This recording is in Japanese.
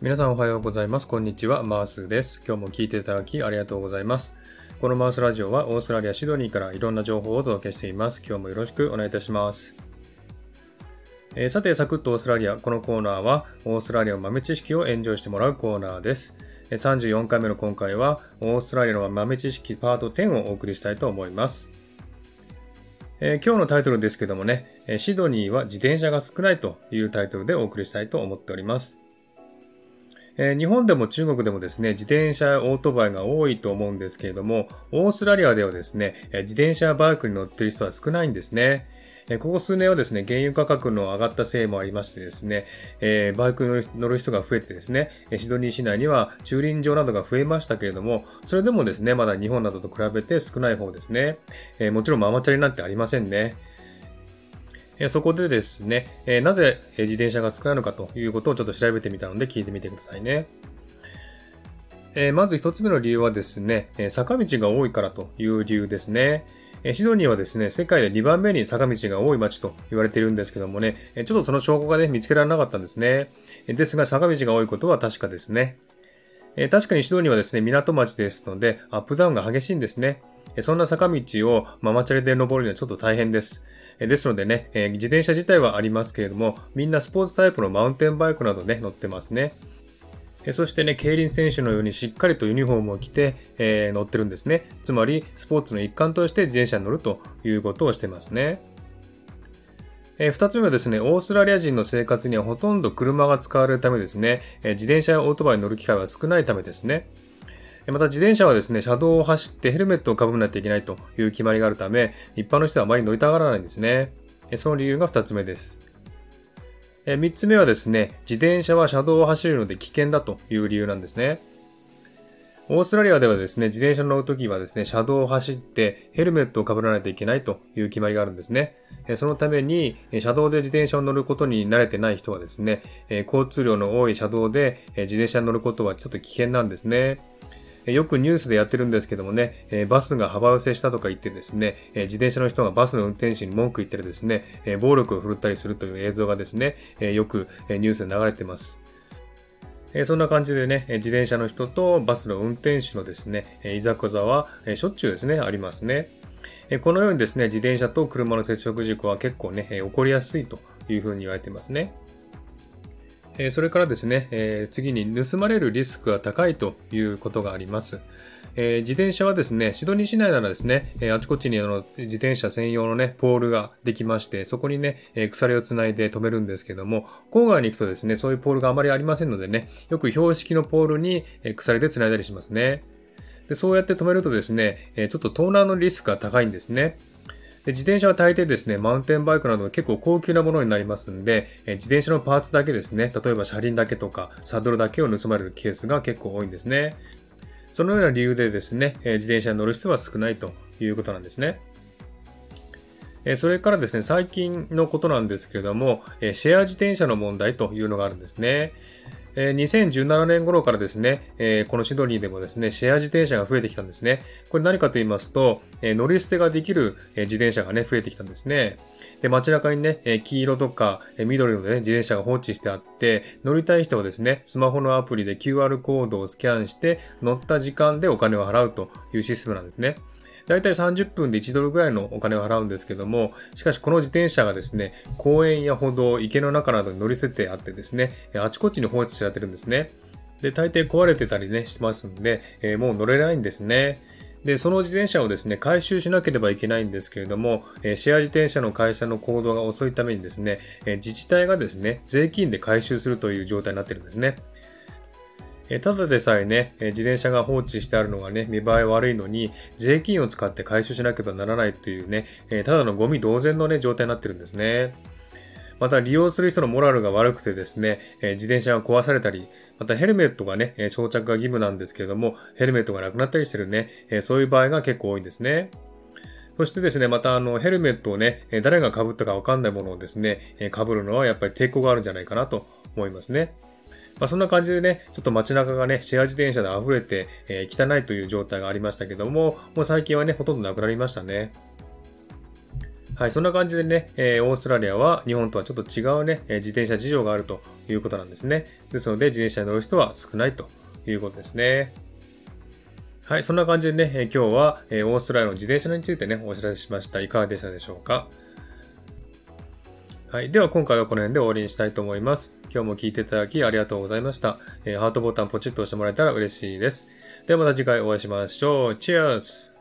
皆さんおはようございます。こんにちは。マースです。今日も聞いていただきありがとうございます。このマースラジオはオーストラリア・シドニーからいろんな情報をお届けしています。今日もよろしくお願いいたします。えー、さて、サクッとオーストラリア。このコーナーはオーストラリアの豆知識をエンジョイしてもらうコーナーです。34回目の今回はオーストラリアの豆知識パート10をお送りしたいと思います。えー、今日のタイトルですけどもね、シドニーは自転車が少ないというタイトルでお送りしたいと思っております。えー、日本でも中国でもですね、自転車やオートバイが多いと思うんですけれども、オーストラリアではですね、自転車やバイクに乗ってる人は少ないんですね。ここ数年はですね、原油価格の上がったせいもありましてですね、えー、バイクに乗る人が増えてですね、シドニー市内には駐輪場などが増えましたけれども、それでもですね、まだ日本などと比べて少ない方ですね。えー、もちろんママチャリなんてありませんね。そこでですね、なぜ自転車が少ないのかということをちょっと調べてみたので聞いてみてくださいね。まず一つ目の理由はですね、坂道が多いからという理由ですね。シドニーはですね、世界で2番目に坂道が多い街と言われているんですけどもね、ちょっとその証拠がね、見つけられなかったんですね。ですが、坂道が多いことは確かですね。え確かにシドニーはですね、港町ですので、アップダウンが激しいんですね。そんな坂道をママチャリで登るにはちょっと大変です。ですのでね、自転車自体はありますけれども、みんなスポーツタイプのマウンテンバイクなどね、乗ってますね。そしてね、競輪選手のようにしっかりとユニフォームを着て、え、乗ってるんですね。つまり、スポーツの一環として自転車に乗るということをしてますね。えー、二つ目はですね、オーストラリア人の生活にはほとんど車が使われるためですね、えー、自転車やオートバイに乗る機会は少ないためですね。また自転車はですね、車道を走ってヘルメットをかぶらないといけないという決まりがあるため、一般の人はあまり乗りたがらないんですね。その理由が二つ目です。三つ目はですね、自転車は車道を走るので危険だという理由なんですね。オーストラリアではですね、自転車に乗るときはですね、車道を走ってヘルメットをかぶらないといけないという決まりがあるんですね。そのために、車道で自転車を乗ることに慣れてない人はですね、交通量の多い車道で自転車に乗ることはちょっと危険なんですね。よくニュースでやってるんですけどもね、バスが幅寄せしたとか言ってですね、自転車の人がバスの運転手に文句言ったりですね、暴力を振るったりするという映像がですね、よくニュースで流れてます。そんな感じでね、自転車の人とバスの運転手のですね、いざこざはしょっちゅうですね、ありますね。このようにですね、自転車と車の接触事故は結構ね、起こりやすいというふうに言われてますね。えそれからですね、え次に盗まれるリスクが高いということがあります。え自転車はですね、シドニー市内ならですね、えあちこちにあの自転車専用のね、ポールができまして、そこにね、え鎖をつないで止めるんですけども、郊外に行くとですね、そういうポールがあまりありませんのでね、よく標識のポールに鎖で繋いだりしますね。でそうやって止めるとですね、ちょっと盗難のリスクが高いんですね。で自転車は大抵ですね、マウンテンバイクなど結構高級なものになりますんで、え自転車のパーツだけですね、例えば車輪だけとかサドルだけを盗まれるケースが結構多いんですね。そのような理由でですね、え自転車に乗る人は少ないということなんですね。えそれからですね、最近のことなんですけれども、えシェア自転車の問題というのがあるんですね。え2017年頃からですね、えこのシドニーでもですね、シェア自転車が増えてきたんですね。これ何かと言いますと、え乗り捨てができる、え自転車がね、増えてきたんですね。で、街中にね、え黄色とか、え緑のね、自転車が放置してあって、乗りたい人はですね、スマホのアプリで QR コードをスキャンして、乗った時間でお金を払うというシステムなんですね。だいたい30分で1ドルぐらいのお金を払うんですけども、しかしこの自転車がですね、公園や歩道、池の中などに乗り捨ててあってですね、あちこちに放置されてるんですね。で、大抵壊れてたりね、してますんで、えー、もう乗れないんですね。で、その自転車をですね、回収しなければいけないんですけれども、えシェア自転車の会社の行動が遅いためにですね、え自治体がですね、税金で回収するという状態になってるんですね。ただでさえね、自転車が放置してあるのがね、見栄え悪いのに、税金を使って回収しなければならないというね、ただのゴミ同然のね、状態になってるんですね。また利用する人のモラルが悪くてですね、自転車が壊されたり、またヘルメットがね、装着が義務なんですけれども、ヘルメットがなくなったりしてるね、そういう場合が結構多いんですね。そしてですね、またあの、ヘルメットをね、誰が被ったかわかんないものをですね、被るのはやっぱり抵抗があるんじゃないかなと思いますね。まあ、そんな感じでね、ちょっと街中がね、シェア自転車で溢れて、えー、汚いという状態がありましたけども、もう最近はね、ほとんどなくなりましたね。はい、そんな感じでね、えー、オーストラリアは日本とはちょっと違うね、え自転車事情があるということなんですね。ですので、自転車に乗る人は少ないということですね。はい、そんな感じでね、え今日は、えオーストラリアの自転車についてね、お知らせしました。いかがでしたでしょうか？はい。では今回はこの辺で終わりにしたいと思います。今日も聞いていただきありがとうございました。えー、ハートボタンポチッと押してもらえたら嬉しいです。ではまた次回お会いしましょう。チェアス